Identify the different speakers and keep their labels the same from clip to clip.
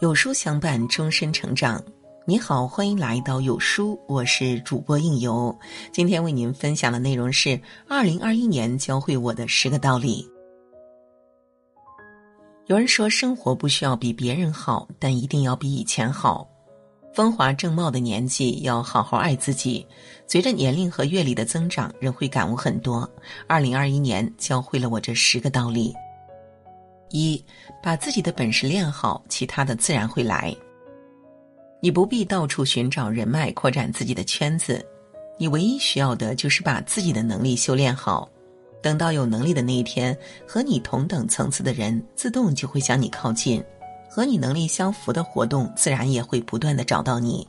Speaker 1: 有书相伴，终身成长。你好，欢迎来到有书，我是主播应由。今天为您分享的内容是二零二一年教会我的十个道理。有人说，生活不需要比别人好，但一定要比以前好。风华正茂的年纪，要好好爱自己。随着年龄和阅历的增长，人会感悟很多。二零二一年教会了我这十个道理。一，把自己的本事练好，其他的自然会来。你不必到处寻找人脉，扩展自己的圈子，你唯一需要的就是把自己的能力修炼好。等到有能力的那一天，和你同等层次的人自动就会向你靠近，和你能力相符的活动自然也会不断的找到你。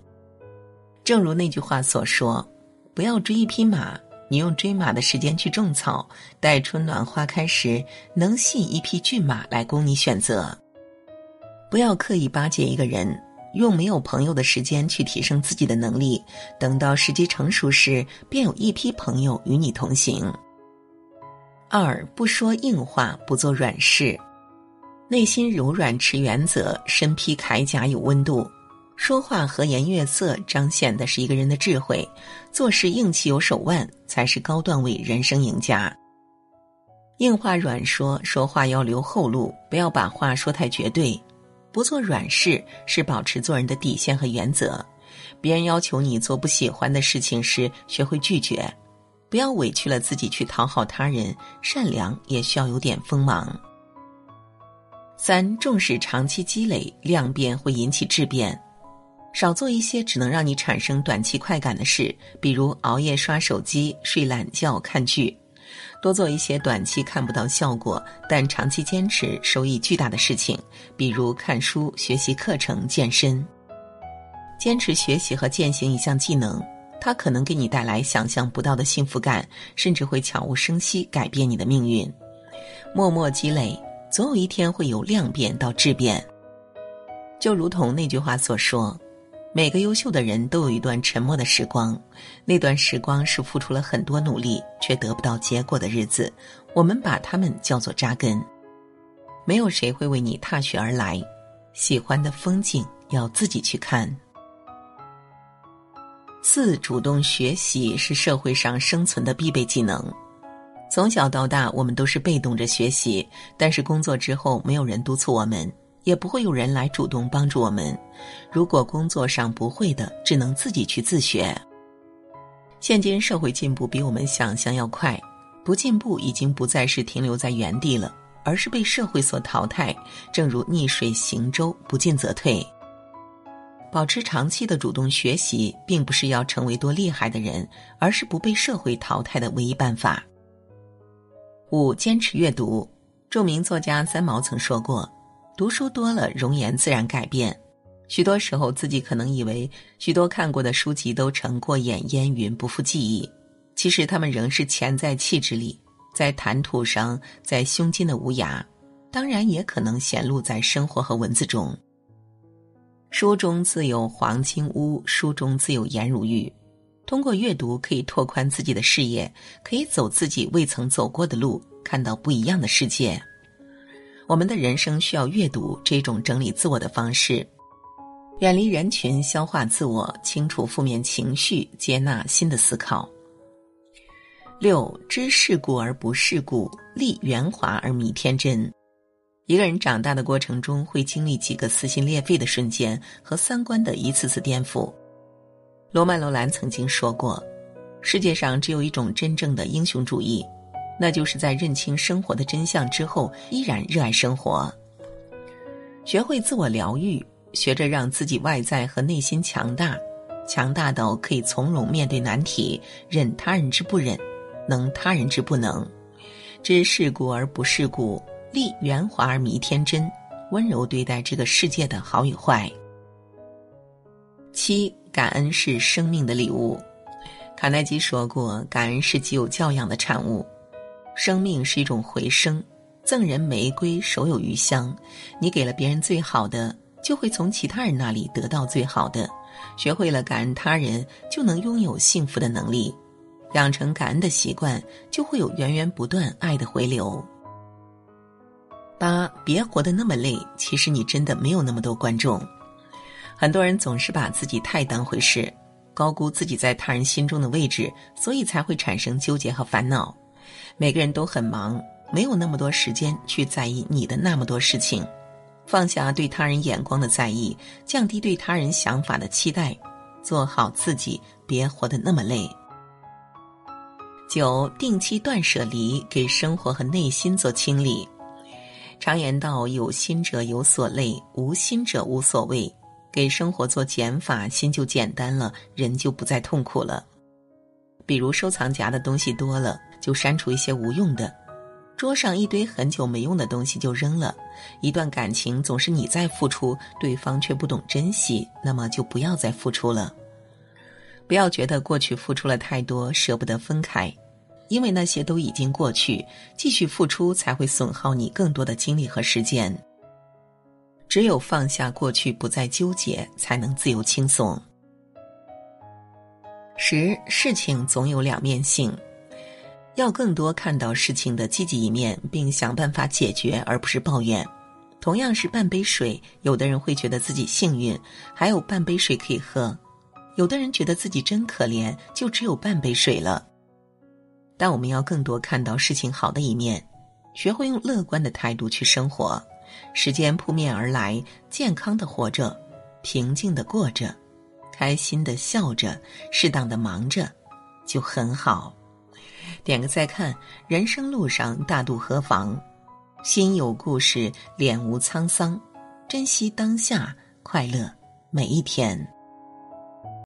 Speaker 1: 正如那句话所说：“不要追一匹马。”你用追马的时间去种草，待春暖花开时，能吸引一匹骏马来供你选择。不要刻意巴结一个人，用没有朋友的时间去提升自己的能力，等到时机成熟时，便有一批朋友与你同行。二不说硬话，不做软事，内心柔软持原则，身披铠甲有温度。说话和颜悦色，彰显的是一个人的智慧；做事硬气有手腕，才是高段位人生赢家。硬话软说，说话要留后路，不要把话说太绝对。不做软事，是保持做人的底线和原则。别人要求你做不喜欢的事情时，学会拒绝，不要委屈了自己去讨好他人。善良也需要有点锋芒。三重视长期积累，量变会引起质变。少做一些只能让你产生短期快感的事，比如熬夜刷手机、睡懒觉、看剧；多做一些短期看不到效果但长期坚持收益巨大的事情，比如看书、学习课程、健身。坚持学习和践行一项技能，它可能给你带来想象不到的幸福感，甚至会悄无声息改变你的命运。默默积累，总有一天会由量变到质变。就如同那句话所说。每个优秀的人都有一段沉默的时光，那段时光是付出了很多努力却得不到结果的日子，我们把他们叫做扎根。没有谁会为你踏雪而来，喜欢的风景要自己去看。四，主动学习是社会上生存的必备技能。从小到大，我们都是被动着学习，但是工作之后，没有人督促我们。也不会有人来主动帮助我们。如果工作上不会的，只能自己去自学。现今社会进步比我们想象要快，不进步已经不再是停留在原地了，而是被社会所淘汰。正如逆水行舟，不进则退。保持长期的主动学习，并不是要成为多厉害的人，而是不被社会淘汰的唯一办法。五、坚持阅读。著名作家三毛曾说过。读书多了，容颜自然改变。许多时候，自己可能以为许多看过的书籍都成过眼烟云，不复记忆。其实，他们仍是潜在气质里，在谈吐上，在胸襟的无涯。当然，也可能显露在生活和文字中。书中自有黄金屋，书中自有颜如玉。通过阅读，可以拓宽自己的视野，可以走自己未曾走过的路，看到不一样的世界。我们的人生需要阅读这种整理自我的方式，远离人群，消化自我，清除负面情绪，接纳新的思考。六知世故而不世故，立圆滑而迷天真。一个人长大的过程中，会经历几个撕心裂肺的瞬间和三观的一次次颠覆。罗曼·罗兰曾经说过：“世界上只有一种真正的英雄主义。”那就是在认清生活的真相之后，依然热爱生活。学会自我疗愈，学着让自己外在和内心强大，强大到可以从容面对难题，忍他人之不忍，能他人之不能，知世故而不世故，立圆滑而迷天真，温柔对待这个世界的好与坏。七，感恩是生命的礼物。卡耐基说过：“感恩是极有教养的产物。”生命是一种回声，赠人玫瑰，手有余香。你给了别人最好的，就会从其他人那里得到最好的。学会了感恩他人，就能拥有幸福的能力。养成感恩的习惯，就会有源源不断爱的回流。八，别活得那么累，其实你真的没有那么多观众。很多人总是把自己太当回事，高估自己在他人心中的位置，所以才会产生纠结和烦恼。每个人都很忙，没有那么多时间去在意你的那么多事情。放下对他人眼光的在意，降低对他人想法的期待，做好自己，别活得那么累。九，定期断舍离，给生活和内心做清理。常言道：“有心者有所累，无心者无所谓。”给生活做减法，心就简单了，人就不再痛苦了。比如收藏夹的东西多了，就删除一些无用的；桌上一堆很久没用的东西就扔了。一段感情总是你在付出，对方却不懂珍惜，那么就不要再付出了。不要觉得过去付出了太多，舍不得分开，因为那些都已经过去，继续付出才会损耗你更多的精力和时间。只有放下过去，不再纠结，才能自由轻松。十事情总有两面性，要更多看到事情的积极一面，并想办法解决，而不是抱怨。同样是半杯水，有的人会觉得自己幸运，还有半杯水可以喝；有的人觉得自己真可怜，就只有半杯水了。但我们要更多看到事情好的一面，学会用乐观的态度去生活。时间扑面而来，健康的活着，平静的过着，开心的笑着，适当的忙着，就很好。点个再看，人生路上大度何妨？心有故事，脸无沧桑，珍惜当下，快乐每一天。